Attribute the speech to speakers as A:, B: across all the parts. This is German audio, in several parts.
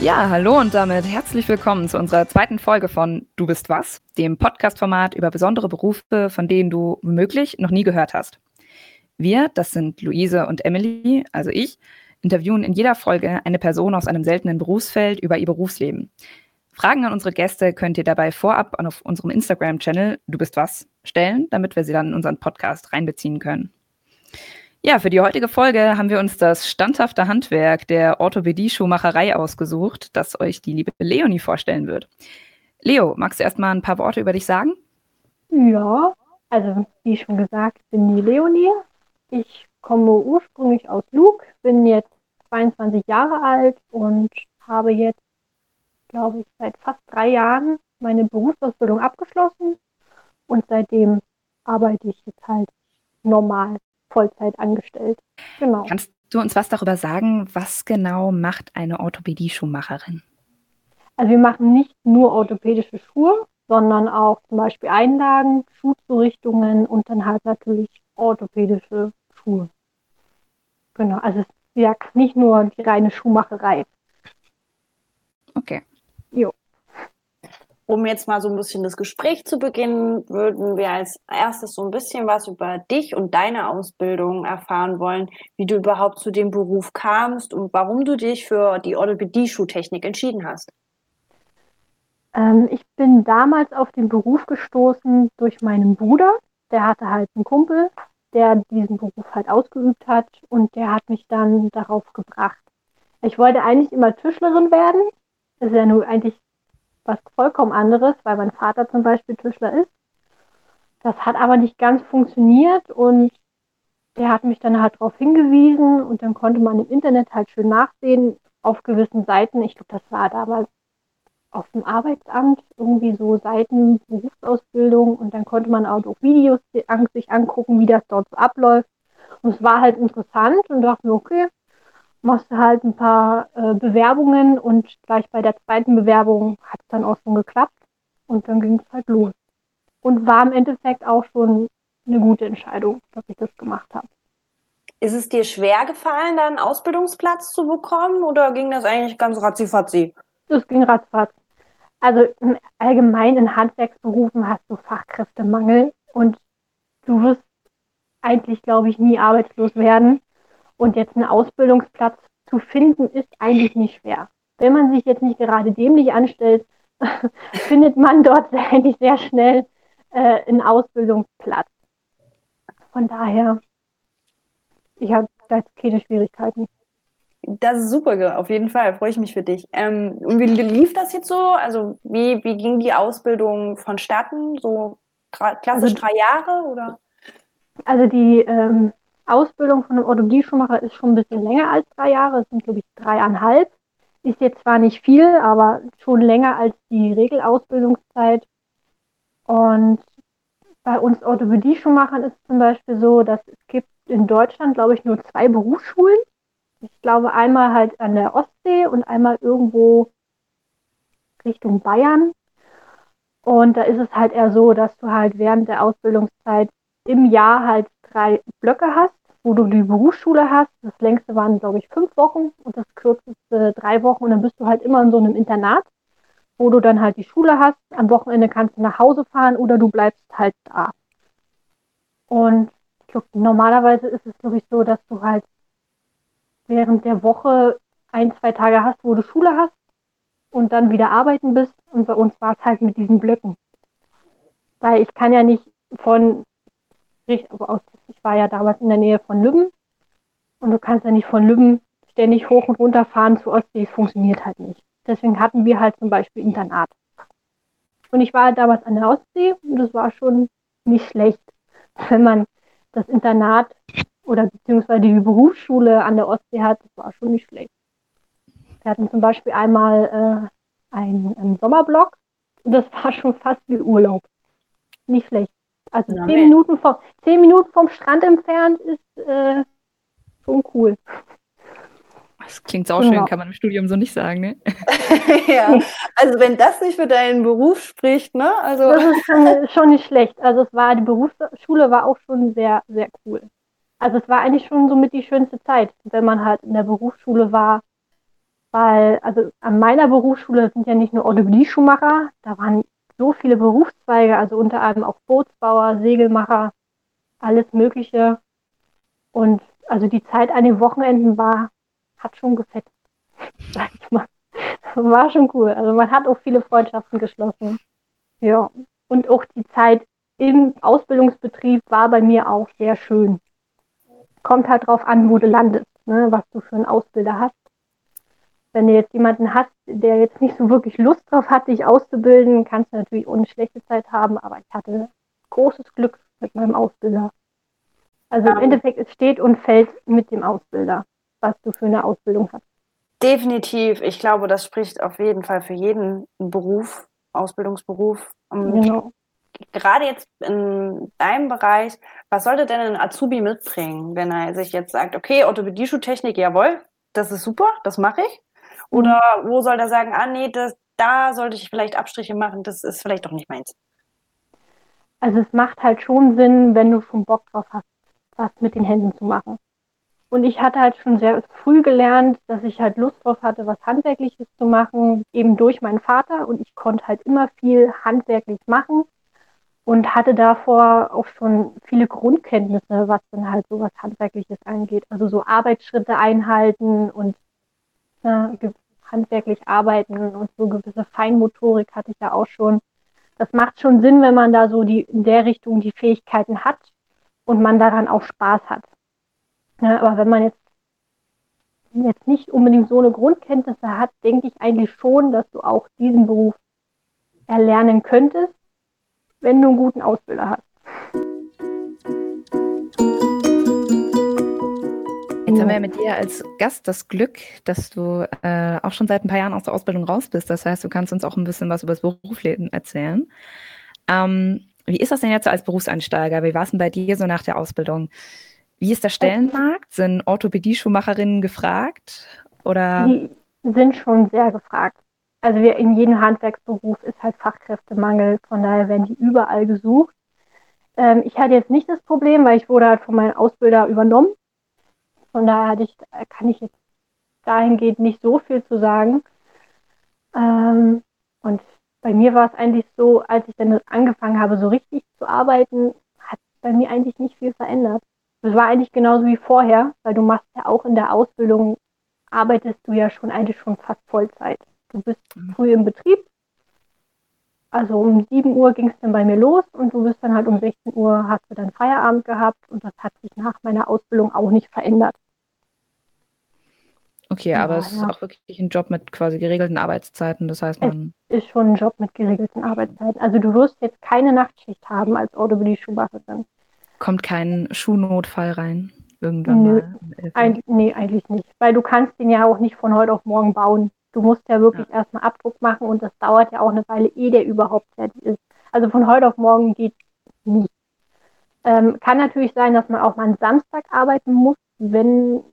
A: Ja, hallo und damit herzlich willkommen zu unserer zweiten Folge von Du bist was, dem Podcast-Format über besondere Berufe, von denen du womöglich noch nie gehört hast. Wir, das sind Luise und Emily, also ich, interviewen in jeder Folge eine Person aus einem seltenen Berufsfeld über ihr Berufsleben. Fragen an unsere Gäste könnt ihr dabei vorab auf unserem Instagram-Channel Du bist was stellen, damit wir sie dann in unseren Podcast reinbeziehen können. Ja, für die heutige Folge haben wir uns das standhafte Handwerk der Orthopädie-Schuhmacherei ausgesucht, das euch die liebe Leonie vorstellen wird. Leo, magst du erstmal ein paar Worte über dich sagen?
B: Ja, also wie schon gesagt, bin die Leonie. Ich komme ursprünglich aus Lug, bin jetzt 22 Jahre alt und habe jetzt, glaube ich, seit fast drei Jahren meine Berufsausbildung abgeschlossen und seitdem arbeite ich jetzt halt normal Vollzeit angestellt.
A: Genau. Kannst du uns was darüber sagen, was genau macht eine Orthopädie-Schuhmacherin?
B: Also wir machen nicht nur orthopädische Schuhe, sondern auch zum Beispiel Einlagen, Schuhzurichtungen und dann halt natürlich orthopädische Schuhe. Genau, also es ist ja nicht nur die reine Schuhmacherei.
A: Okay.
C: Jo. Um jetzt mal so ein bisschen das Gespräch zu beginnen, würden wir als erstes so ein bisschen was über dich und deine Ausbildung erfahren wollen, wie du überhaupt zu dem Beruf kamst und warum du dich für die Orthopädie-Schuhtechnik entschieden hast.
B: Ähm, ich bin damals auf den Beruf gestoßen durch meinen Bruder. Der hatte halt einen Kumpel, der diesen Beruf halt ausgeübt hat und der hat mich dann darauf gebracht. Ich wollte eigentlich immer Tischlerin werden. Das ist ja nur eigentlich was vollkommen anderes, weil mein Vater zum Beispiel Tischler ist. Das hat aber nicht ganz funktioniert und der hat mich dann halt darauf hingewiesen und dann konnte man im Internet halt schön nachsehen auf gewissen Seiten. Ich glaube, das war damals auf dem Arbeitsamt irgendwie so Seiten Berufsausbildung und dann konnte man auch Videos sich angucken, wie das dort so abläuft. Und es war halt interessant und dachte mir, okay, machst du halt ein paar äh, Bewerbungen und gleich bei der zweiten Bewerbung hat es dann auch schon geklappt und dann ging es halt los. Und war im Endeffekt auch schon eine gute Entscheidung, dass ich das gemacht habe.
C: Ist es dir schwer gefallen, da einen Ausbildungsplatz zu bekommen oder ging das eigentlich ganz ratzifatzi?
B: Das ging ratzfatz. Also allgemein in Handwerksberufen hast du Fachkräftemangel und du wirst eigentlich, glaube ich, nie arbeitslos werden. Und jetzt einen Ausbildungsplatz zu finden, ist eigentlich nicht schwer. Wenn man sich jetzt nicht gerade dämlich anstellt, findet man dort eigentlich sehr schnell äh, einen Ausbildungsplatz. Von daher, ich habe da keine Schwierigkeiten.
C: Das ist super, auf jeden Fall, freue ich mich für dich. Ähm, und wie lief das jetzt so? Also wie, wie ging die Ausbildung vonstatten? So klassisch also, drei Jahre oder?
B: Also die ähm, Ausbildung von einem Orthopädie-Schuhmacher ist schon ein bisschen länger als drei Jahre. Es sind, glaube ich, dreieinhalb. Ist jetzt zwar nicht viel, aber schon länger als die Regelausbildungszeit. Und bei uns Orthopädie-Schuhmachern ist es zum Beispiel so, dass es gibt in Deutschland, glaube ich, nur zwei Berufsschulen. Ich glaube einmal halt an der Ostsee und einmal irgendwo Richtung Bayern. Und da ist es halt eher so, dass du halt während der Ausbildungszeit im Jahr halt drei Blöcke hast wo du die Berufsschule hast. Das längste waren, glaube ich, fünf Wochen und das kürzeste drei Wochen. Und dann bist du halt immer in so einem Internat, wo du dann halt die Schule hast. Am Wochenende kannst du nach Hause fahren oder du bleibst halt da. Und ich normalerweise ist es, glaube ich, so, dass du halt während der Woche ein, zwei Tage hast, wo du Schule hast und dann wieder arbeiten bist. Und bei uns war es halt mit diesen Blöcken. Weil ich kann ja nicht von aus, ich war ja damals in der Nähe von Lübben und du kannst ja nicht von Lübben ständig hoch und runter fahren zu Ostsee, es funktioniert halt nicht. Deswegen hatten wir halt zum Beispiel Internat. Und ich war damals an der Ostsee und das war schon nicht schlecht, wenn man das Internat oder beziehungsweise die Berufsschule an der Ostsee hat, das war schon nicht schlecht. Wir hatten zum Beispiel einmal äh, einen, einen Sommerblock und das war schon fast wie Urlaub. Nicht schlecht. Also zehn, Minuten vom, zehn Minuten vom Strand entfernt ist äh, schon cool.
A: Das klingt sau schön, genau. kann man im Studium so nicht sagen, ne?
C: ja, also wenn das nicht für deinen Beruf spricht, ne? Also
B: das ist schon, schon, nicht schlecht. Also es war, die Berufsschule war auch schon sehr, sehr cool. Also es war eigentlich schon somit die schönste Zeit, wenn man halt in der Berufsschule war. weil, also an meiner Berufsschule sind ja nicht nur Orthopädie-Schuhmacher, da waren so viele Berufszweige, also unter anderem auch Bootsbauer, Segelmacher, alles Mögliche. Und also die Zeit an den Wochenenden war, hat schon gefetzt, sag ich mal. War schon cool. Also man hat auch viele Freundschaften geschlossen. Ja. Und auch die Zeit im Ausbildungsbetrieb war bei mir auch sehr schön. Kommt halt drauf an, wo du landest, ne, was du für einen Ausbilder hast. Wenn du jetzt jemanden hast, der jetzt nicht so wirklich Lust drauf hat, dich auszubilden, kannst du natürlich ohne schlechte Zeit haben, aber ich hatte großes Glück mit meinem Ausbilder. Also im Endeffekt, es steht und fällt mit dem Ausbilder, was du für eine Ausbildung hast.
C: Definitiv. Ich glaube, das spricht auf jeden Fall für jeden Beruf, Ausbildungsberuf. Genau. Gerade jetzt in deinem Bereich, was sollte denn ein Azubi mitbringen, wenn er sich jetzt sagt, okay, Orthopädie-Schuhtechnik, jawohl, das ist super, das mache ich? Oder wo soll er sagen, ah nee, das, da sollte ich vielleicht Abstriche machen, das ist vielleicht doch nicht meins?
B: Also es macht halt schon Sinn, wenn du schon Bock drauf hast, was mit den Händen zu machen. Und ich hatte halt schon sehr früh gelernt, dass ich halt Lust drauf hatte, was Handwerkliches zu machen, eben durch meinen Vater. Und ich konnte halt immer viel handwerklich machen und hatte davor auch schon viele Grundkenntnisse, was dann halt so was Handwerkliches angeht. Also so Arbeitsschritte einhalten und ne, handwerklich arbeiten und so gewisse Feinmotorik hatte ich ja auch schon. Das macht schon Sinn, wenn man da so die in der Richtung die Fähigkeiten hat und man daran auch Spaß hat. Ja, aber wenn man jetzt, jetzt nicht unbedingt so eine Grundkenntnisse hat, denke ich eigentlich schon, dass du auch diesen Beruf erlernen könntest, wenn du einen guten Ausbilder hast.
A: Jetzt haben wir ja mit dir als Gast das Glück, dass du äh, auch schon seit ein paar Jahren aus der Ausbildung raus bist. Das heißt, du kannst uns auch ein bisschen was über das Berufsleben erzählen. Ähm, wie ist das denn jetzt als Berufseinsteiger? Wie war es denn bei dir so nach der Ausbildung? Wie ist der Stellenmarkt? Sind Orthopädie-Schuhmacherinnen gefragt? Oder?
B: Die sind schon sehr gefragt. Also wir in jedem Handwerksberuf ist halt Fachkräftemangel, von daher werden die überall gesucht. Ähm, ich hatte jetzt nicht das Problem, weil ich wurde halt von meinem Ausbilder übernommen. Von daher hatte ich, kann ich jetzt dahingehend nicht so viel zu sagen. Ähm, und bei mir war es eigentlich so, als ich dann angefangen habe, so richtig zu arbeiten, hat bei mir eigentlich nicht viel verändert. Es war eigentlich genauso wie vorher, weil du machst ja auch in der Ausbildung, arbeitest du ja schon eigentlich schon fast Vollzeit. Du bist mhm. früh im Betrieb. Also um 7 Uhr ging es dann bei mir los und du bist dann halt um 16 Uhr hast du dann Feierabend gehabt und das hat sich nach meiner Ausbildung auch nicht verändert.
A: Okay, aber ja, es ist auch wirklich ein Job mit quasi geregelten Arbeitszeiten. Das heißt, man.
B: Es ist schon ein Job mit geregelten Arbeitszeiten. Also du wirst jetzt keine Nachtschicht haben als Orthopädie-Schuhmacherin.
A: Kommt kein Schuhnotfall rein? Irgendwann
B: Nö, mal? Ein, nee, eigentlich nicht. Weil du kannst den ja auch nicht von heute auf morgen bauen. Du musst ja wirklich ja. erstmal Abdruck machen und das dauert ja auch eine Weile, ehe der überhaupt fertig ist. Also von heute auf morgen geht nicht. Ähm, kann natürlich sein, dass man auch mal einen Samstag arbeiten muss, wenn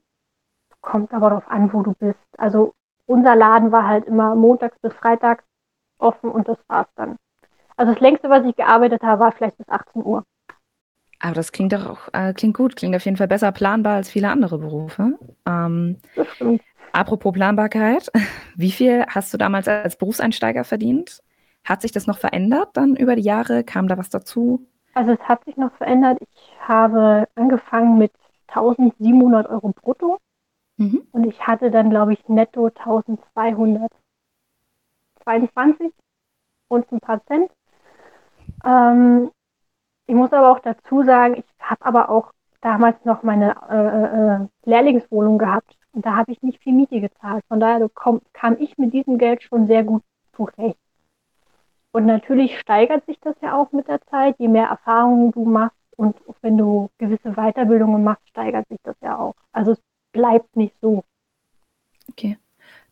B: kommt aber darauf an, wo du bist. Also unser Laden war halt immer montags bis freitags offen und das war's dann. Also das längste, was ich gearbeitet habe, war vielleicht bis 18 Uhr.
A: Aber das klingt doch auch, äh, klingt gut, klingt auf jeden Fall besser planbar als viele andere Berufe. Ähm, das stimmt. Apropos Planbarkeit, wie viel hast du damals als Berufseinsteiger verdient? Hat sich das noch verändert dann über die Jahre? Kam da was dazu?
B: Also es hat sich noch verändert. Ich habe angefangen mit 1700 Euro brutto mhm. und ich hatte dann, glaube ich, netto 1222 und ein paar Cent. Ähm, ich muss aber auch dazu sagen, ich habe aber auch damals noch meine äh, äh, Lehrlingswohnung gehabt und da habe ich nicht viel Miete gezahlt. Von daher komm, kam ich mit diesem Geld schon sehr gut zurecht. Und natürlich steigert sich das ja auch mit der Zeit. Je mehr Erfahrungen du machst und wenn du gewisse Weiterbildungen machst, steigert sich das ja auch. Also es bleibt nicht so.
A: Okay.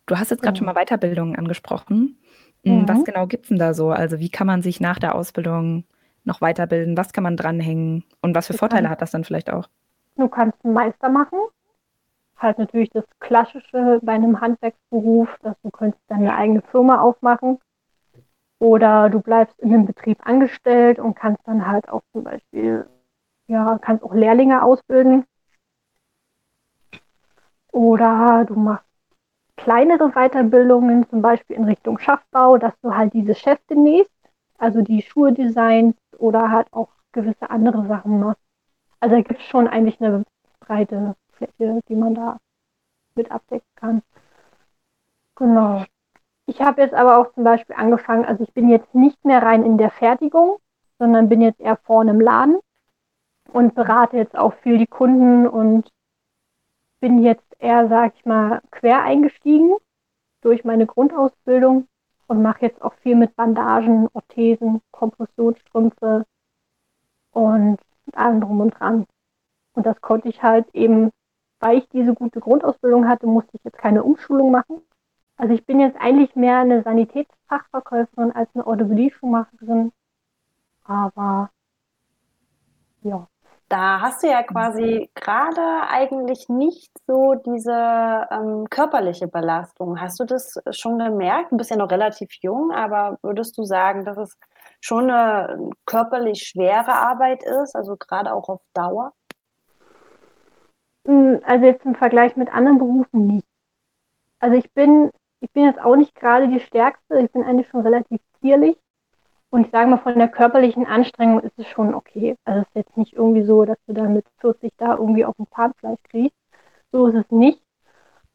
A: Du hast jetzt gerade schon mal Weiterbildungen angesprochen. Hm, mhm. Was genau gibt es denn da so? Also wie kann man sich nach der Ausbildung noch weiterbilden? Was kann man dranhängen? Und was für du Vorteile kannst, hat das dann vielleicht auch?
B: Du kannst einen Meister machen. Halt natürlich das Klassische bei einem Handwerksberuf, dass du könntest deine eigene Firma aufmachen. Oder du bleibst in einem Betrieb angestellt und kannst dann halt auch zum Beispiel, ja, kannst auch Lehrlinge ausbilden. Oder du machst kleinere Weiterbildungen, zum Beispiel in Richtung Schaffbau, dass du halt diese Schäfte nähst, also die Schuhe designst oder halt auch gewisse andere Sachen machst. Also da gibt es schon eigentlich eine breite Fläche, die man da mit abdecken kann. Genau. Ich habe jetzt aber auch zum Beispiel angefangen, also ich bin jetzt nicht mehr rein in der Fertigung, sondern bin jetzt eher vorne im Laden und berate jetzt auch viel die Kunden und bin jetzt eher, sag ich mal, quer eingestiegen durch meine Grundausbildung und mache jetzt auch viel mit Bandagen, Orthesen, Kompressionsstrümpfe und allem drum und dran. Und das konnte ich halt eben, weil ich diese gute Grundausbildung hatte, musste ich jetzt keine Umschulung machen. Also ich bin jetzt eigentlich mehr eine Sanitätsfachverkäuferin als eine Orthopädie-Schuhmacherin. Aber ja.
C: Da hast du ja quasi gerade eigentlich nicht so diese ähm, körperliche Belastung. Hast du das schon gemerkt? Du bist ja noch relativ jung, aber würdest du sagen, dass es schon eine körperlich schwere Arbeit ist, also gerade auch auf Dauer?
B: Also jetzt im Vergleich mit anderen Berufen nicht. Also ich bin, ich bin jetzt auch nicht gerade die Stärkste, ich bin eigentlich schon relativ zierlich. Und ich sage mal, von der körperlichen Anstrengung ist es schon okay. Also es ist jetzt nicht irgendwie so, dass du dann mit 40 da irgendwie auf dem Zahnfleisch kriegst. So ist es nicht.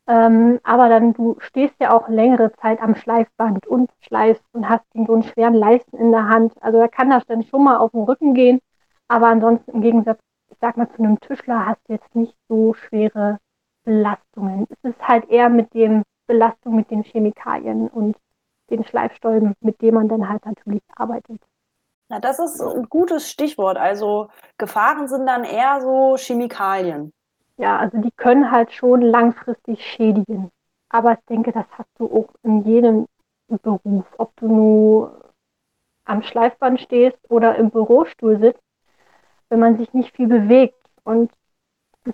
B: Ähm, aber dann, du stehst ja auch längere Zeit am Schleifband und schleifst und hast so einen schweren Leisten in der Hand. Also da kann das dann schon mal auf den Rücken gehen. Aber ansonsten im Gegensatz, sag mal, zu einem Tischler hast du jetzt nicht so schwere Belastungen. Es ist halt eher mit dem Belastung mit den Chemikalien und den Schleifstäuben, mit dem man dann halt natürlich arbeitet.
C: Na, das ist ein gutes Stichwort. Also Gefahren sind dann eher so Chemikalien.
B: Ja, also die können halt schon langfristig schädigen. Aber ich denke, das hast du auch in jedem Beruf. Ob du nur am Schleifband stehst oder im Bürostuhl sitzt, wenn man sich nicht viel bewegt und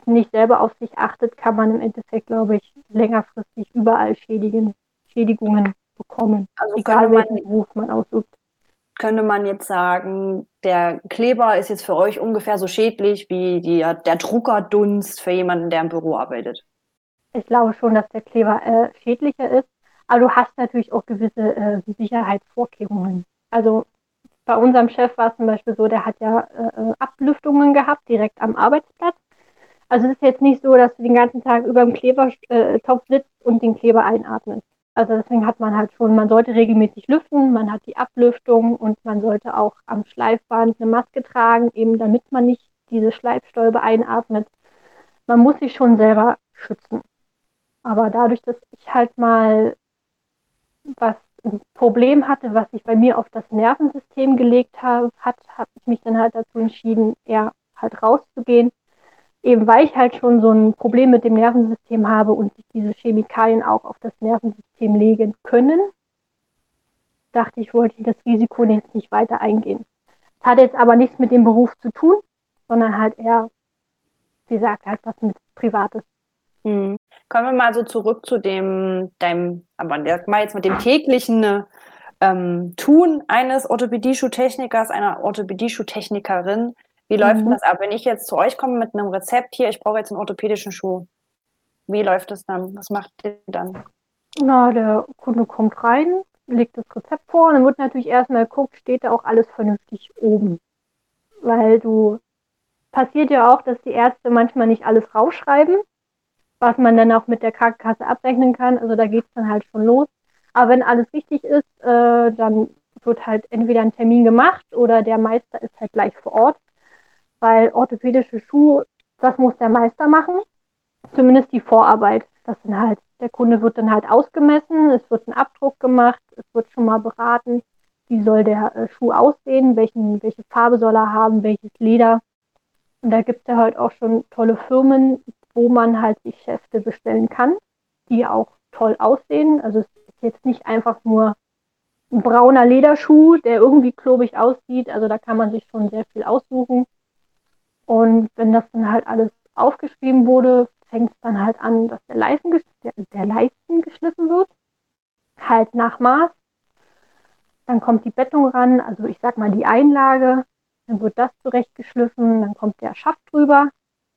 B: nicht selber auf sich achtet, kann man im Endeffekt, glaube ich, längerfristig überall Schädigen, Schädigungen bekommen, also egal welchen man, Beruf man ausübt.
C: Könnte man jetzt sagen, der Kleber ist jetzt für euch ungefähr so schädlich wie die, der Druckerdunst für jemanden, der im Büro arbeitet?
B: Ich glaube schon, dass der Kleber äh, schädlicher ist, aber du hast natürlich auch gewisse äh, Sicherheitsvorkehrungen. Also bei unserem Chef war es zum Beispiel so, der hat ja äh, Ablüftungen gehabt, direkt am Arbeitsplatz. Also es ist jetzt nicht so, dass du den ganzen Tag über dem Klebertopf äh, sitzt und den Kleber einatmest. Also deswegen hat man halt schon, man sollte regelmäßig lüften, man hat die Ablüftung und man sollte auch am Schleifband eine Maske tragen, eben damit man nicht diese Schleifstäube einatmet. Man muss sich schon selber schützen. Aber dadurch, dass ich halt mal was Problem hatte, was sich bei mir auf das Nervensystem gelegt habe, hat, habe ich mich dann halt dazu entschieden, eher halt rauszugehen eben weil ich halt schon so ein Problem mit dem Nervensystem habe und sich diese Chemikalien auch auf das Nervensystem legen können, dachte ich, wollte ich das Risiko jetzt nicht weiter eingehen. Das hat jetzt aber nichts mit dem Beruf zu tun, sondern halt eher, wie gesagt, halt was mit Privates.
C: Hm. Kommen wir mal so zurück zu dem, deinem, aber mal jetzt mit dem täglichen ähm, Tun eines Orthopädie-Schuhtechnikers, einer Orthopädie-Schuhtechnikerin. Wie läuft mhm. das ab? Wenn ich jetzt zu euch komme mit einem Rezept hier, ich brauche jetzt einen orthopädischen Schuh. Wie läuft das dann? Was macht ihr dann?
B: Na, der Kunde kommt rein, legt das Rezept vor und dann wird natürlich erstmal geguckt, steht da auch alles vernünftig oben. Weil du, passiert ja auch, dass die Ärzte manchmal nicht alles rausschreiben, was man dann auch mit der Krankenkasse abrechnen kann. Also da geht es dann halt schon los. Aber wenn alles richtig ist, äh, dann wird halt entweder ein Termin gemacht oder der Meister ist halt gleich vor Ort weil orthopädische Schuhe, das muss der Meister machen, zumindest die Vorarbeit. Das sind halt, der Kunde wird dann halt ausgemessen, es wird ein Abdruck gemacht, es wird schon mal beraten, wie soll der äh, Schuh aussehen, welchen, welche Farbe soll er haben, welches Leder. Und da gibt es ja halt auch schon tolle Firmen, wo man halt die Schäfte bestellen kann, die auch toll aussehen. Also es ist jetzt nicht einfach nur ein brauner Lederschuh, der irgendwie klobig aussieht. Also da kann man sich schon sehr viel aussuchen. Und wenn das dann halt alles aufgeschrieben wurde, fängt es dann halt an, dass der Leisten, der, der Leisten geschliffen wird. Halt nach Maß. Dann kommt die Bettung ran, also ich sag mal die Einlage. Dann wird das zurechtgeschliffen, dann kommt der Schaft drüber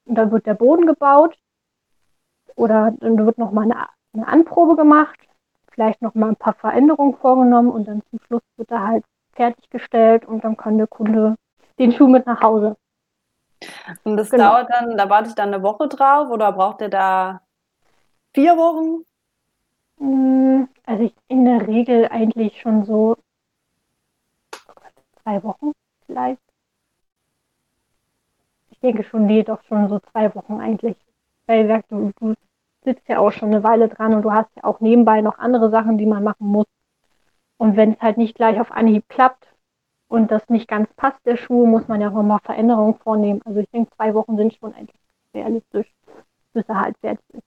B: und dann wird der Boden gebaut. Oder dann wird nochmal eine eine Anprobe gemacht, vielleicht noch mal ein paar Veränderungen vorgenommen und dann zum Schluss wird er halt fertiggestellt und dann kann der Kunde den Schuh mit nach Hause.
C: Und das genau. dauert dann, da warte ich dann eine Woche drauf oder braucht ihr da vier Wochen?
B: Hm, also ich in der Regel eigentlich schon so zwei Wochen vielleicht. Denke schon, nee, doch schon so zwei Wochen eigentlich. Weil du, du sitzt ja auch schon eine Weile dran und du hast ja auch nebenbei noch andere Sachen, die man machen muss. Und wenn es halt nicht gleich auf Anhieb klappt und das nicht ganz passt, der Schuh, muss man ja auch mal Veränderungen vornehmen. Also ich denke, zwei Wochen sind schon eigentlich realistisch, bis er halt fertig ist.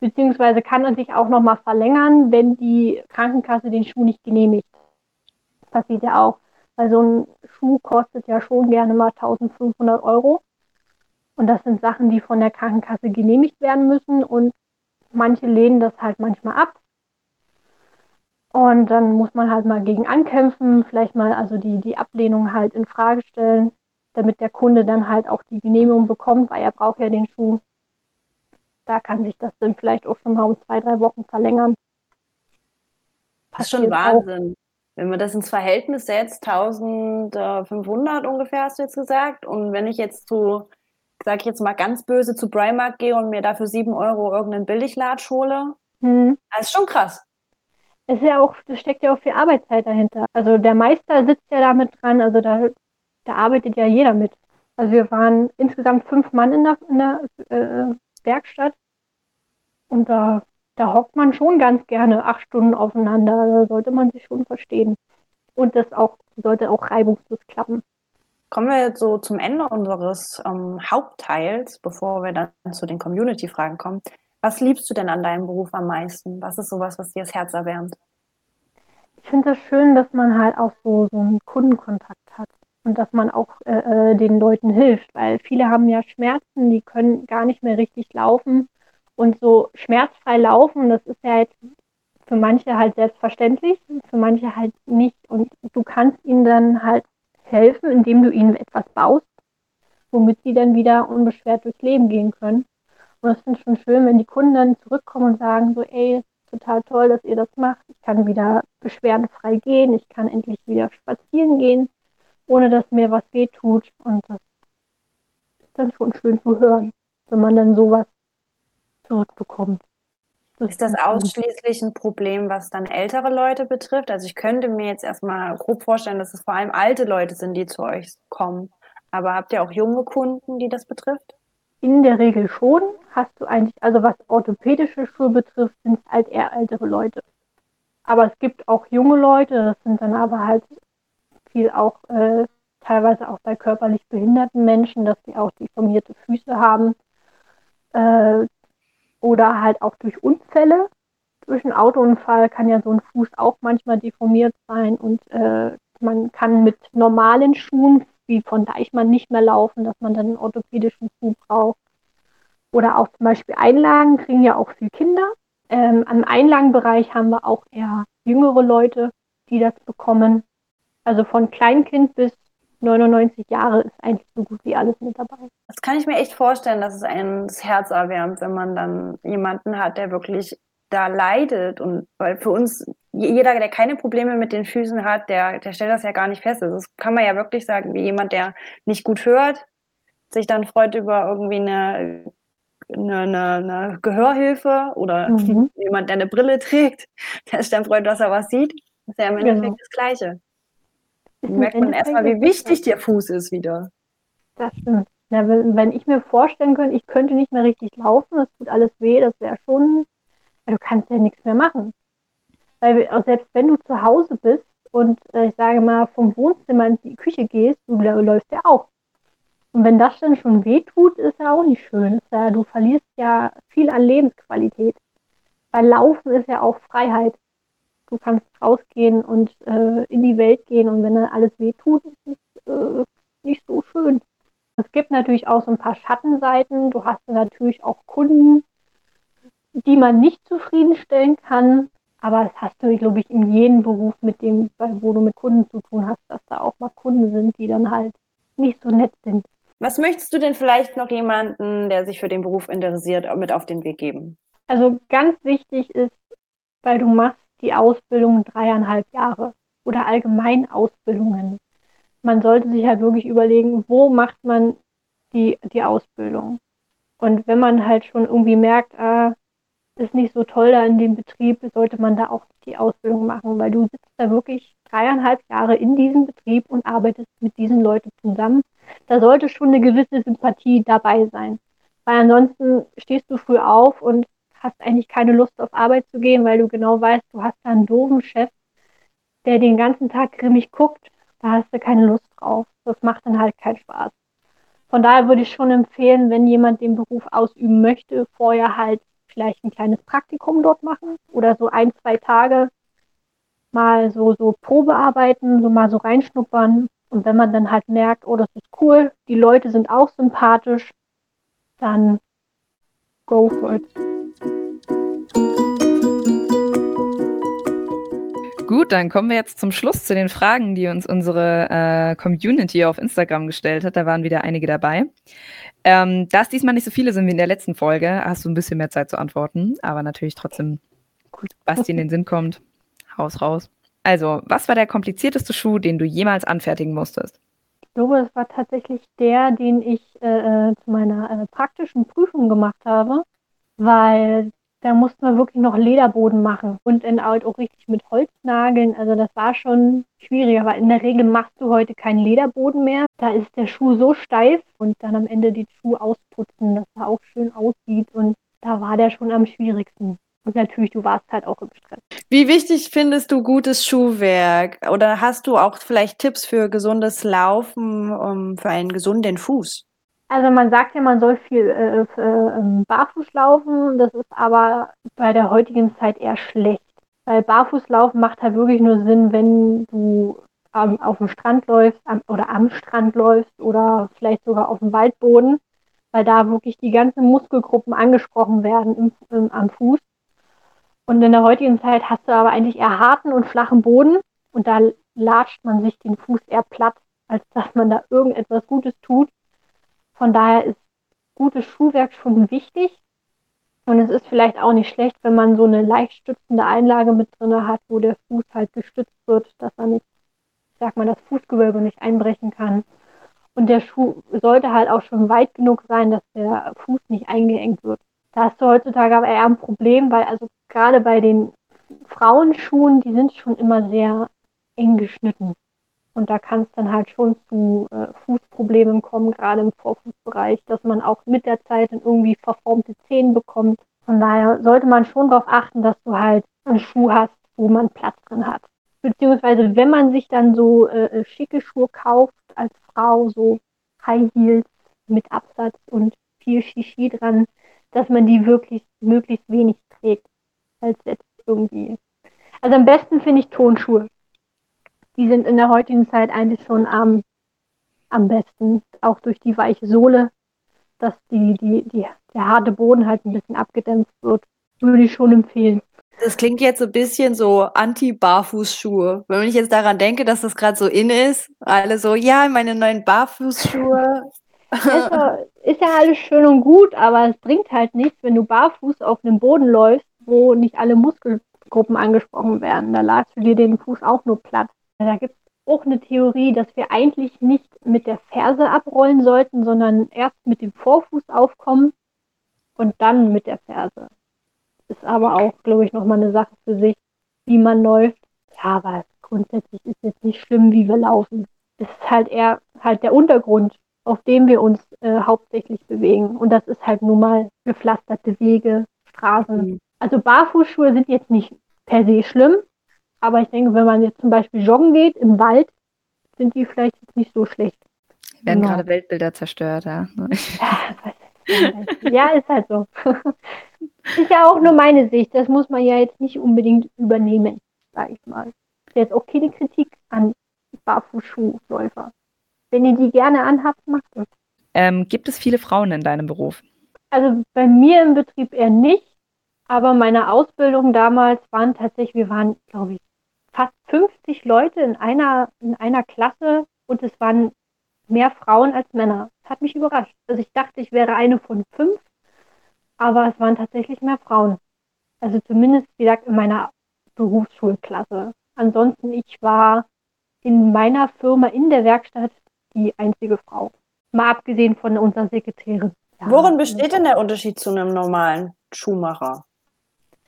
B: Beziehungsweise kann er sich auch noch mal verlängern, wenn die Krankenkasse den Schuh nicht genehmigt. Das passiert ja auch. Weil so ein Schuh kostet ja schon gerne mal 1500 Euro. Und das sind Sachen, die von der Krankenkasse genehmigt werden müssen. Und manche lehnen das halt manchmal ab. Und dann muss man halt mal gegen ankämpfen, vielleicht mal also die, die Ablehnung halt in Frage stellen, damit der Kunde dann halt auch die Genehmigung bekommt, weil er braucht ja den Schuh. Da kann sich das dann vielleicht auch schon mal um zwei, drei Wochen verlängern.
C: Das ist schon Wahnsinn. Auch. Wenn man das ins Verhältnis setzt, 1500 ungefähr hast du jetzt gesagt. Und wenn ich jetzt zu, sag ich jetzt mal ganz böse, zu Primark gehe und mir dafür 7 Euro irgendeinen Billiglatsch hole, hm. das ist schon krass
B: es ist ja auch, das steckt ja auch viel Arbeitszeit dahinter. Also der Meister sitzt ja damit dran, also da, da arbeitet ja jeder mit. Also wir waren insgesamt fünf Mann in der, in der äh, Werkstatt und da, da hockt man schon ganz gerne acht Stunden aufeinander. Da sollte man sich schon verstehen. Und das auch sollte auch reibungslos klappen.
C: Kommen wir jetzt so zum Ende unseres ähm, Hauptteils, bevor wir dann zu den Community-Fragen kommen. Was liebst du denn an deinem Beruf am meisten? Was ist sowas, was dir das Herz erwärmt?
B: Ich finde es das schön, dass man halt auch so, so einen Kundenkontakt hat und dass man auch äh, äh, den Leuten hilft, weil viele haben ja Schmerzen, die können gar nicht mehr richtig laufen und so schmerzfrei laufen, das ist ja jetzt für manche halt selbstverständlich, für manche halt nicht und du kannst ihnen dann halt helfen, indem du ihnen etwas baust, womit sie dann wieder unbeschwert durchs Leben gehen können. Und das finde ich schon schön, wenn die Kunden dann zurückkommen und sagen so, ey, total toll, dass ihr das macht. Ich kann wieder beschwerdenfrei gehen, ich kann endlich wieder spazieren gehen, ohne dass mir was weh tut. Und das ist dann schon schön zu hören, wenn man dann sowas zurückbekommt.
C: Das ist das ausschließlich ein Problem, was dann ältere Leute betrifft? Also ich könnte mir jetzt erstmal grob vorstellen, dass es vor allem alte Leute sind, die zu euch kommen. Aber habt ihr auch junge Kunden, die das betrifft?
B: In der Regel schon hast du eigentlich, also was orthopädische Schuhe betrifft, sind es halt eher ältere Leute. Aber es gibt auch junge Leute, das sind dann aber halt viel auch äh, teilweise auch bei körperlich behinderten Menschen, dass sie auch deformierte Füße haben äh, oder halt auch durch Unfälle. Durch einen Autounfall kann ja so ein Fuß auch manchmal deformiert sein und äh, man kann mit normalen Schuhen wie von Deichmann nicht mehr laufen, dass man dann einen orthopädischen Schuh braucht. Oder auch zum Beispiel Einlagen kriegen ja auch viele Kinder. Ähm, Am Einlagenbereich haben wir auch eher jüngere Leute, die das bekommen. Also von Kleinkind bis 99 Jahre ist eigentlich so gut wie alles mit dabei.
C: Das kann ich mir echt vorstellen, dass es einem das Herz erwärmt, wenn man dann jemanden hat, der wirklich da leidet. Und weil für uns, jeder, der keine Probleme mit den Füßen hat, der, der stellt das ja gar nicht fest. Also das kann man ja wirklich sagen, wie jemand, der nicht gut hört, sich dann freut über irgendwie eine, eine, eine, eine Gehörhilfe oder mhm. jemand, der eine Brille trägt, der sich dann freut, dass er was sieht. Das ist ja im Endeffekt genau. das Gleiche. Merkt man erstmal, wie wichtig der Fuß ist wieder.
B: Das stimmt. Ja, wenn ich mir vorstellen könnte, ich könnte nicht mehr richtig laufen, das tut alles weh, das wäre schon du kannst ja nichts mehr machen. Weil selbst wenn du zu Hause bist und äh, ich sage mal vom Wohnzimmer in die Küche gehst, du läufst ja auch. Und wenn das dann schon wehtut, ist ja auch nicht schön. Ja, du verlierst ja viel an Lebensqualität. Weil Laufen ist ja auch Freiheit. Du kannst rausgehen und äh, in die Welt gehen und wenn dann alles wehtut, ist es äh, nicht so schön. Es gibt natürlich auch so ein paar Schattenseiten. Du hast natürlich auch Kunden, die man nicht zufriedenstellen kann. Aber das hast du, glaube ich, in jedem Beruf, mit dem, wo du mit Kunden zu tun hast, dass da auch mal Kunden sind, die dann halt nicht so nett sind.
C: Was möchtest du denn vielleicht noch jemanden, der sich für den Beruf interessiert, mit auf den Weg geben?
B: Also ganz wichtig ist, weil du machst die Ausbildung dreieinhalb Jahre oder allgemein Ausbildungen. Man sollte sich halt wirklich überlegen, wo macht man die, die Ausbildung. Und wenn man halt schon irgendwie merkt, ah, ist nicht so toll da in dem Betrieb, sollte man da auch die Ausbildung machen, weil du sitzt da wirklich dreieinhalb Jahre in diesem Betrieb und arbeitest mit diesen Leuten zusammen. Da sollte schon eine gewisse Sympathie dabei sein. Weil ansonsten stehst du früh auf und hast eigentlich keine Lust auf Arbeit zu gehen, weil du genau weißt, du hast da einen doofen Chef, der den ganzen Tag grimmig guckt. Da hast du keine Lust drauf. Das macht dann halt keinen Spaß. Von daher würde ich schon empfehlen, wenn jemand den Beruf ausüben möchte, vorher halt vielleicht ein kleines Praktikum dort machen oder so ein, zwei Tage mal so, so Probearbeiten, so mal so reinschnuppern. Und wenn man dann halt merkt, oh, das ist cool, die Leute sind auch sympathisch, dann go for it.
A: Gut, dann kommen wir jetzt zum Schluss zu den Fragen, die uns unsere äh, Community auf Instagram gestellt hat. Da waren wieder einige dabei. Ähm, da es diesmal nicht so viele sind wie in der letzten Folge, hast du ein bisschen mehr Zeit zu antworten. Aber natürlich trotzdem, gut, was dir in den Sinn kommt, haus raus. Also, was war der komplizierteste Schuh, den du jemals anfertigen musstest?
B: Glaube, es war tatsächlich der, den ich äh, äh zu meiner äh, praktischen Prüfung gemacht habe, weil da musste man wirklich noch Lederboden machen und dann halt auch richtig mit Holznageln. Also das war schon schwieriger, weil in der Regel machst du heute keinen Lederboden mehr. Da ist der Schuh so steif und dann am Ende die Schuhe ausputzen, dass er auch schön aussieht und da war der schon am schwierigsten. Und natürlich, du warst halt auch im Stress.
C: Wie wichtig findest du gutes Schuhwerk? Oder hast du auch vielleicht Tipps für gesundes Laufen, um, für einen gesunden Fuß?
B: Also man sagt ja, man soll viel äh, äh, ähm, barfuß laufen, das ist aber bei der heutigen Zeit eher schlecht. Weil Barfußlaufen macht halt wirklich nur Sinn, wenn du ähm, auf dem Strand läufst am, oder am Strand läufst oder vielleicht sogar auf dem Waldboden, weil da wirklich die ganzen Muskelgruppen angesprochen werden im, im, am Fuß. Und in der heutigen Zeit hast du aber eigentlich eher harten und flachen Boden und da latscht man sich den Fuß eher platt, als dass man da irgendetwas Gutes tut. Von daher ist gutes Schuhwerk schon wichtig. Und es ist vielleicht auch nicht schlecht, wenn man so eine leicht stützende Einlage mit drin hat, wo der Fuß halt gestützt wird, dass er nicht, sag mal, das Fußgewölbe nicht einbrechen kann. Und der Schuh sollte halt auch schon weit genug sein, dass der Fuß nicht eingeengt wird. Da hast du heutzutage aber eher ein Problem, weil also gerade bei den Frauenschuhen, die sind schon immer sehr eng geschnitten. Und da kann es dann halt schon zu äh, Fußproblemen kommen, gerade im Vorfußbereich, dass man auch mit der Zeit dann irgendwie verformte Zehen bekommt. Von daher sollte man schon darauf achten, dass du halt einen Schuh hast, wo man Platz drin hat. Beziehungsweise wenn man sich dann so äh, schicke Schuhe kauft als Frau, so High Heels mit Absatz und viel Shishi dran, dass man die wirklich möglichst wenig trägt, als jetzt irgendwie. Also am besten finde ich Tonschuhe die sind in der heutigen Zeit eigentlich schon am, am besten, auch durch die weiche Sohle, dass die, die, die, der harte Boden halt ein bisschen abgedämpft wird, würde ich schon empfehlen.
C: Das klingt jetzt so ein bisschen so Anti-Barfußschuhe. Wenn ich jetzt daran denke, dass das gerade so in ist, alle so, ja, meine neuen Barfußschuhe.
B: Also, ist ja alles schön und gut, aber es bringt halt nichts, wenn du barfuß auf einem Boden läufst, wo nicht alle Muskelgruppen angesprochen werden. Da ladst du dir den Fuß auch nur platt. Da gibt es auch eine Theorie, dass wir eigentlich nicht mit der Ferse abrollen sollten, sondern erst mit dem Vorfuß aufkommen und dann mit der Ferse. Ist aber auch, glaube ich, nochmal eine Sache für sich, wie man läuft. Ja, aber grundsätzlich ist jetzt nicht schlimm, wie wir laufen. Es ist halt eher halt der Untergrund, auf dem wir uns äh, hauptsächlich bewegen. Und das ist halt nun mal gepflasterte Wege, Straßen. Mhm. Also Barfußschuhe sind jetzt nicht per se schlimm, aber ich denke, wenn man jetzt zum Beispiel joggen geht im Wald, sind die vielleicht jetzt nicht so schlecht.
A: Werden genau. gerade Weltbilder zerstört, ja.
B: ja, ist halt so. ist ja auch nur meine Sicht. Das muss man ja jetzt nicht unbedingt übernehmen, sage ich mal. Ist jetzt auch keine Kritik an Barfußschuhläufer. Wenn ihr die gerne anhabt, macht es.
A: Ähm, gibt es viele Frauen in deinem Beruf?
B: Also bei mir im Betrieb eher nicht. Aber meine Ausbildung damals waren tatsächlich, wir waren, glaube ich, fast 50 Leute in einer, in einer Klasse und es waren mehr Frauen als Männer. Das hat mich überrascht. Also ich dachte, ich wäre eine von fünf, aber es waren tatsächlich mehr Frauen. Also zumindest, wie gesagt, in meiner Berufsschulklasse. Ansonsten, ich war in meiner Firma in der Werkstatt die einzige Frau. Mal abgesehen von unserer Sekretärin.
C: Ja, Worin besteht denn der Unterschied zu einem normalen Schuhmacher?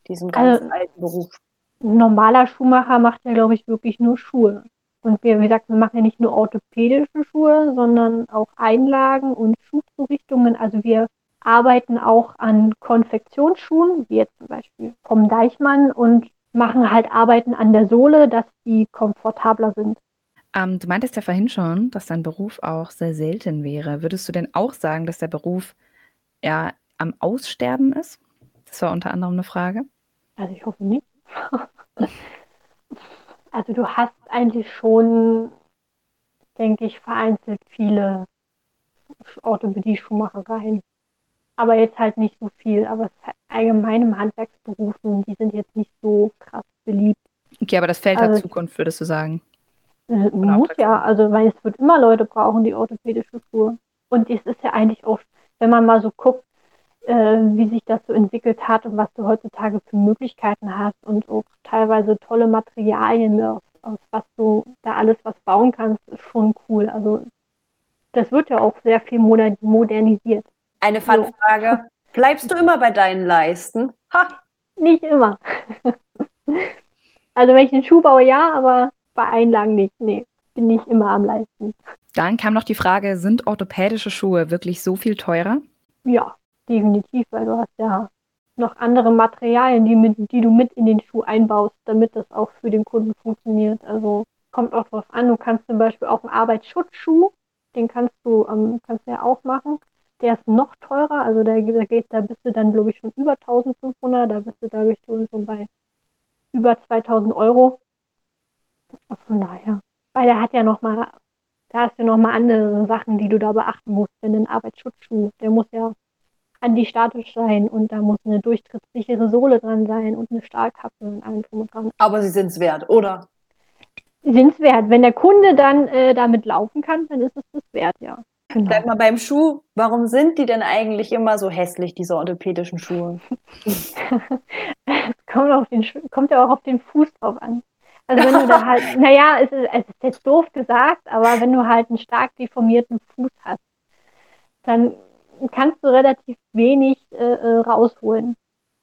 C: Diesem ganzen also, alten Beruf.
B: Ein normaler Schuhmacher macht ja, glaube ich, wirklich nur Schuhe. Und wir, wie gesagt, wir machen ja nicht nur orthopädische Schuhe, sondern auch Einlagen und Schuhzurichtungen. Also wir arbeiten auch an Konfektionsschuhen, wie jetzt zum Beispiel vom Deichmann und machen halt Arbeiten an der Sohle, dass die komfortabler sind.
A: Ähm, du meintest ja vorhin schon, dass dein Beruf auch sehr selten wäre. Würdest du denn auch sagen, dass der Beruf ja am Aussterben ist? Das war unter anderem eine Frage.
B: Also ich hoffe nicht. also du hast eigentlich schon, denke ich, vereinzelt viele Orthopädie-Schuhmachereien aber jetzt halt nicht so viel. Aber allgemein im Handwerksberufen, die sind jetzt nicht so krass beliebt.
A: Okay, aber das fällt also, Zukunft, würdest du sagen?
B: Äh, muss ja, also weil es wird immer Leute brauchen, die orthopädische Schuhe. Und es ist ja eigentlich auch, wenn man mal so guckt, äh, wie sich das so entwickelt hat und was du heutzutage für Möglichkeiten hast und auch teilweise tolle Materialien, aus, aus was du da alles was bauen kannst, ist schon cool. Also das wird ja auch sehr viel modernisiert.
C: Eine Fangfrage. Bleibst du immer bei deinen Leisten?
B: Ha! Nicht immer. also wenn ich den Schuh baue, ja, aber bei Einlagen nicht. Nee, bin nicht immer am Leisten.
A: Dann kam noch die Frage, sind orthopädische Schuhe wirklich so viel teurer?
B: Ja, definitiv, weil du hast ja noch andere Materialien, die, mit, die du mit in den Schuh einbaust, damit das auch für den Kunden funktioniert. Also kommt auch drauf an, du kannst zum Beispiel auch einen Arbeitsschutzschuh, den kannst du, ähm, kannst du ja auch machen der ist noch teurer, also der, der geht, da bist du dann, glaube ich, schon über 1500, da bist du, da ich, schon bei über 2000 Euro. Von daher, weil der hat ja nochmal, da hast du nochmal andere Sachen, die du da beachten musst, wenn ein Arbeitsschutzschuh, der muss ja antistatisch sein und da muss eine durchtrittssichere Sohle dran sein und eine Stahlkappe und allem drum und dran.
C: Aber sie sind es wert, oder?
B: Sind es wert. Wenn der Kunde dann äh, damit laufen kann, dann ist es das wert, ja.
C: Genau. Bleib mal beim Schuh. Warum sind die denn eigentlich immer so hässlich, diese orthopädischen Schuhe?
B: kommt, auf den, kommt ja auch auf den Fuß drauf an. Also wenn du da halt, naja, es ist, es ist jetzt doof gesagt, aber wenn du halt einen stark deformierten Fuß hast, dann kannst du relativ wenig äh, äh rausholen.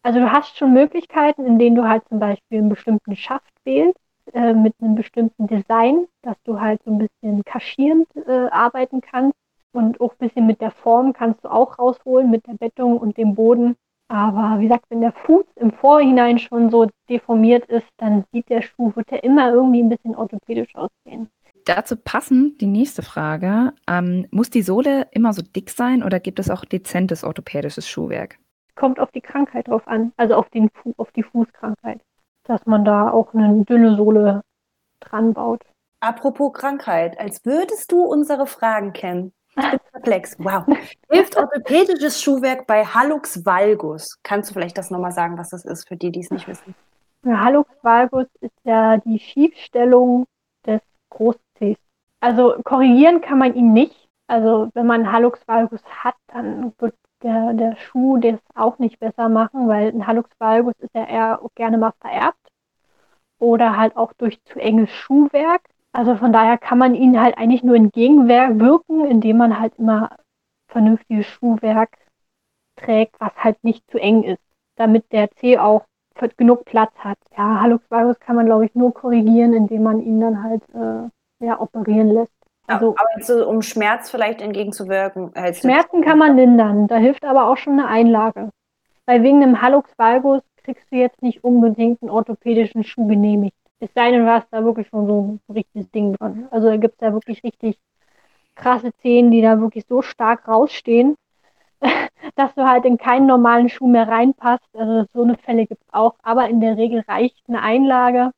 B: Also du hast schon Möglichkeiten, in denen du halt zum Beispiel einen bestimmten Schaft wählst, äh, mit einem bestimmten Design, dass du halt so ein bisschen kaschierend äh, arbeiten kannst. Und auch ein bisschen mit der Form kannst du auch rausholen, mit der Bettung und dem Boden. Aber wie gesagt, wenn der Fuß im Vorhinein schon so deformiert ist, dann sieht der Schuh, wird er immer irgendwie ein bisschen orthopädisch aussehen.
A: Dazu passend die nächste Frage. Ähm, muss die Sohle immer so dick sein oder gibt es auch dezentes orthopädisches Schuhwerk?
B: Kommt auf die Krankheit drauf an, also auf, den Fu auf die Fußkrankheit, dass man da auch eine dünne Sohle dran baut.
C: Apropos Krankheit, als würdest du unsere Fragen kennen. Perplex. Wow. Hilft orthopädisches Schuhwerk bei Hallux valgus. Kannst du vielleicht das nochmal sagen, was das ist, für die, die es nicht wissen?
B: Ja, Hallux valgus ist ja die Schiefstellung des Großzehs. Also korrigieren kann man ihn nicht. Also wenn man Hallux valgus hat, dann wird der, der Schuh das auch nicht besser machen, weil ein Hallux valgus ist ja eher gerne mal vererbt oder halt auch durch zu enges Schuhwerk. Also von daher kann man ihnen halt eigentlich nur entgegenwirken, indem man halt immer vernünftiges Schuhwerk trägt, was halt nicht zu eng ist, damit der Zeh auch genug Platz hat. Ja, Hallux valgus kann man, glaube ich, nur korrigieren, indem man ihn dann halt äh, ja, operieren lässt.
C: Also, aber jetzt, um Schmerz vielleicht entgegenzuwirken.
B: Schmerzen kann man lindern, da hilft aber auch schon eine Einlage. Weil wegen einem Hallux valgus kriegst du jetzt nicht unbedingt einen orthopädischen Schuh genehmigt. Es sei denn, du hast da wirklich schon so ein richtiges Ding dran. Also da gibt es ja wirklich richtig krasse Zehen, die da wirklich so stark rausstehen, dass du halt in keinen normalen Schuh mehr reinpasst. Also so eine Fälle gibt es auch. Aber in der Regel reicht eine Einlage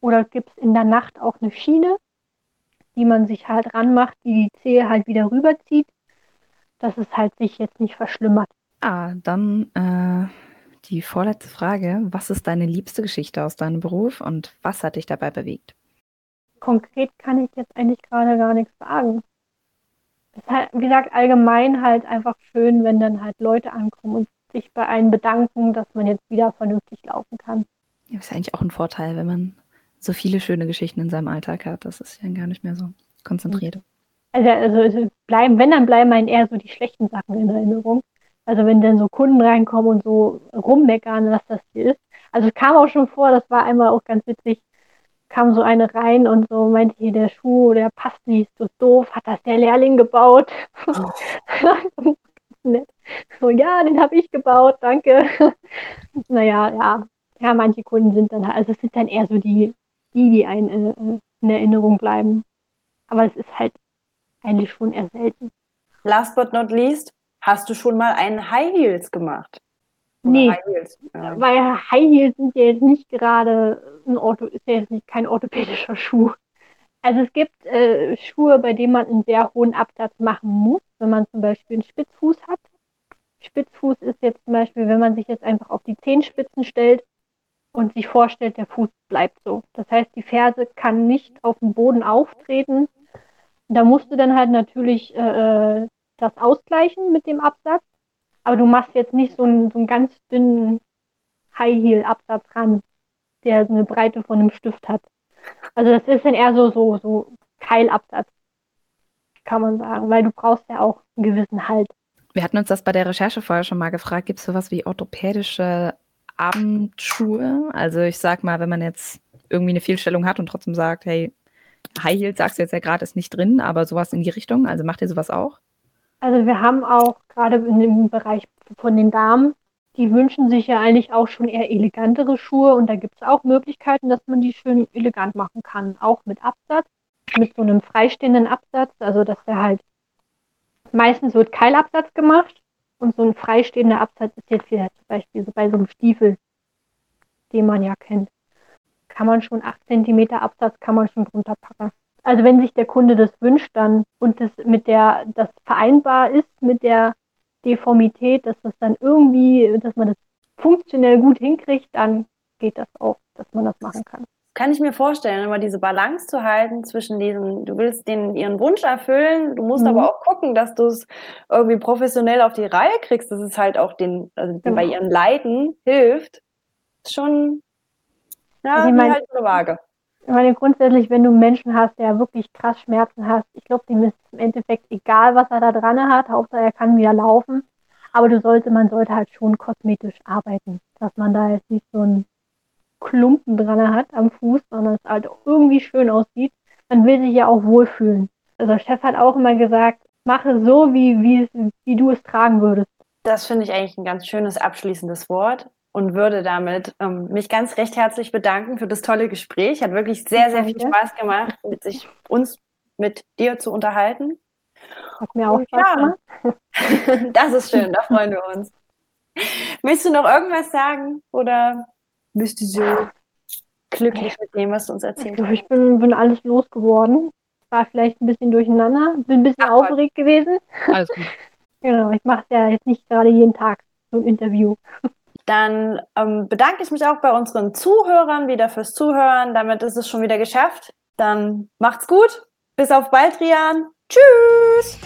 B: oder gibt es in der Nacht auch eine Schiene, die man sich halt ranmacht, die die Zehe halt wieder rüberzieht, dass es halt sich jetzt nicht verschlimmert.
A: Ah, dann äh, die vorletzte Frage. Was ist deine liebste Geschichte aus deinem Beruf und was hat dich dabei bewegt?
B: Konkret kann ich jetzt eigentlich gerade gar nichts sagen. Es ist halt, wie gesagt, allgemein halt einfach schön, wenn dann halt Leute ankommen und sich bei einem bedanken, dass man jetzt wieder vernünftig laufen kann.
A: Ja, ist ja eigentlich auch ein Vorteil, wenn man so viele schöne Geschichten in seinem Alltag hat. Das ist ja gar nicht mehr so konzentriert.
B: Also, also bleiben, wenn, dann bleiben einen eher so die schlechten Sachen in Erinnerung. Also wenn dann so Kunden reinkommen und so rummeckern, was das hier ist. Also es kam auch schon vor, das war einmal auch ganz witzig, kam so eine rein und so meinte hier, der Schuh, der passt nicht, so doof, hat das der Lehrling gebaut. Oh. so, ja, den habe ich gebaut, danke. naja, ja. Ja, manche Kunden sind dann, also es sind dann eher so die, die, die einen äh, in Erinnerung bleiben. Aber es ist halt eigentlich schon eher selten.
C: Last but not least, hast du schon mal einen High Heels gemacht?
B: Oder nee, High Heels, ja. weil High Heels sind ja jetzt nicht gerade ein Ortho, ist ja jetzt nicht kein orthopädischer Schuh. Also es gibt äh, Schuhe, bei denen man einen sehr hohen Absatz machen muss, wenn man zum Beispiel einen Spitzfuß hat. Spitzfuß ist jetzt zum Beispiel, wenn man sich jetzt einfach auf die Zehenspitzen stellt und sich vorstellt, der Fuß bleibt so. Das heißt, die Ferse kann nicht auf dem Boden auftreten. Da musst du dann halt natürlich äh, das ausgleichen mit dem Absatz. Aber du machst jetzt nicht so einen, so einen ganz dünnen High-Heel-Absatz ran, der eine Breite von einem Stift hat. Also das ist dann eher so, so, so Keilabsatz, kann man sagen, weil du brauchst ja auch einen gewissen Halt.
A: Wir hatten uns das bei der Recherche vorher schon mal gefragt, gibt es sowas wie orthopädische Abendschuhe? Also ich sag mal, wenn man jetzt irgendwie eine Fehlstellung hat und trotzdem sagt, hey, High Heels sagst du jetzt ja gerade ist nicht drin, aber sowas in die Richtung, also macht ihr sowas auch?
B: Also wir haben auch gerade dem Bereich von den Damen, die wünschen sich ja eigentlich auch schon eher elegantere Schuhe und da gibt es auch Möglichkeiten, dass man die schön elegant machen kann, auch mit Absatz, mit so einem freistehenden Absatz, also dass der halt meistens wird Keilabsatz gemacht und so ein freistehender Absatz ist jetzt hier zum Beispiel so bei so einem Stiefel, den man ja kennt. Kann man schon 8 cm Absatz kann man schon drunter packen. Also wenn sich der Kunde das wünscht dann und das mit der, das vereinbar ist mit der Deformität, dass das dann irgendwie, dass man das funktionell gut hinkriegt, dann geht das auch, dass man das machen kann.
C: Kann ich mir vorstellen, immer diese Balance zu halten zwischen diesen, du willst den, ihren Wunsch erfüllen, du musst mhm. aber auch gucken, dass du es irgendwie professionell auf die Reihe kriegst, dass es halt auch den, also genau. bei ihren Leiden hilft. Ist schon, ja, also ich mein, halt eine Waage.
B: Ich meine, grundsätzlich, wenn du einen Menschen hast, der wirklich krass Schmerzen hat, ich glaube, dem ist im Endeffekt egal, was er da dran hat, Hauptsache er kann wieder laufen. Aber du sollte, man sollte halt schon kosmetisch arbeiten, dass man da jetzt nicht so einen Klumpen dran hat am Fuß, sondern es halt irgendwie schön aussieht. Man will sich ja auch wohlfühlen. Also Chef hat auch immer gesagt, mache so, wie, wie, wie du es tragen würdest.
C: Das finde ich eigentlich ein ganz schönes abschließendes Wort und würde damit ähm, mich ganz recht herzlich bedanken für das tolle Gespräch. Hat wirklich sehr, sehr viel Spaß gemacht, mit sich, uns mit dir zu unterhalten.
B: Hat mir auch Spaß ja,
C: gemacht. das ist schön, da freuen wir uns. Willst du noch irgendwas sagen oder bist du so glücklich mit dem, was du uns erzählt
B: hast? Ich bin, bin alles losgeworden. War vielleicht ein bisschen durcheinander, bin ein bisschen Ach, aufgeregt gewesen. Alles gut. genau, ich mache es ja jetzt nicht gerade jeden Tag so ein Interview.
C: Dann ähm, bedanke ich mich auch bei unseren Zuhörern wieder fürs Zuhören. Damit ist es schon wieder geschafft. Dann macht's gut. Bis auf bald, Rian. Tschüss.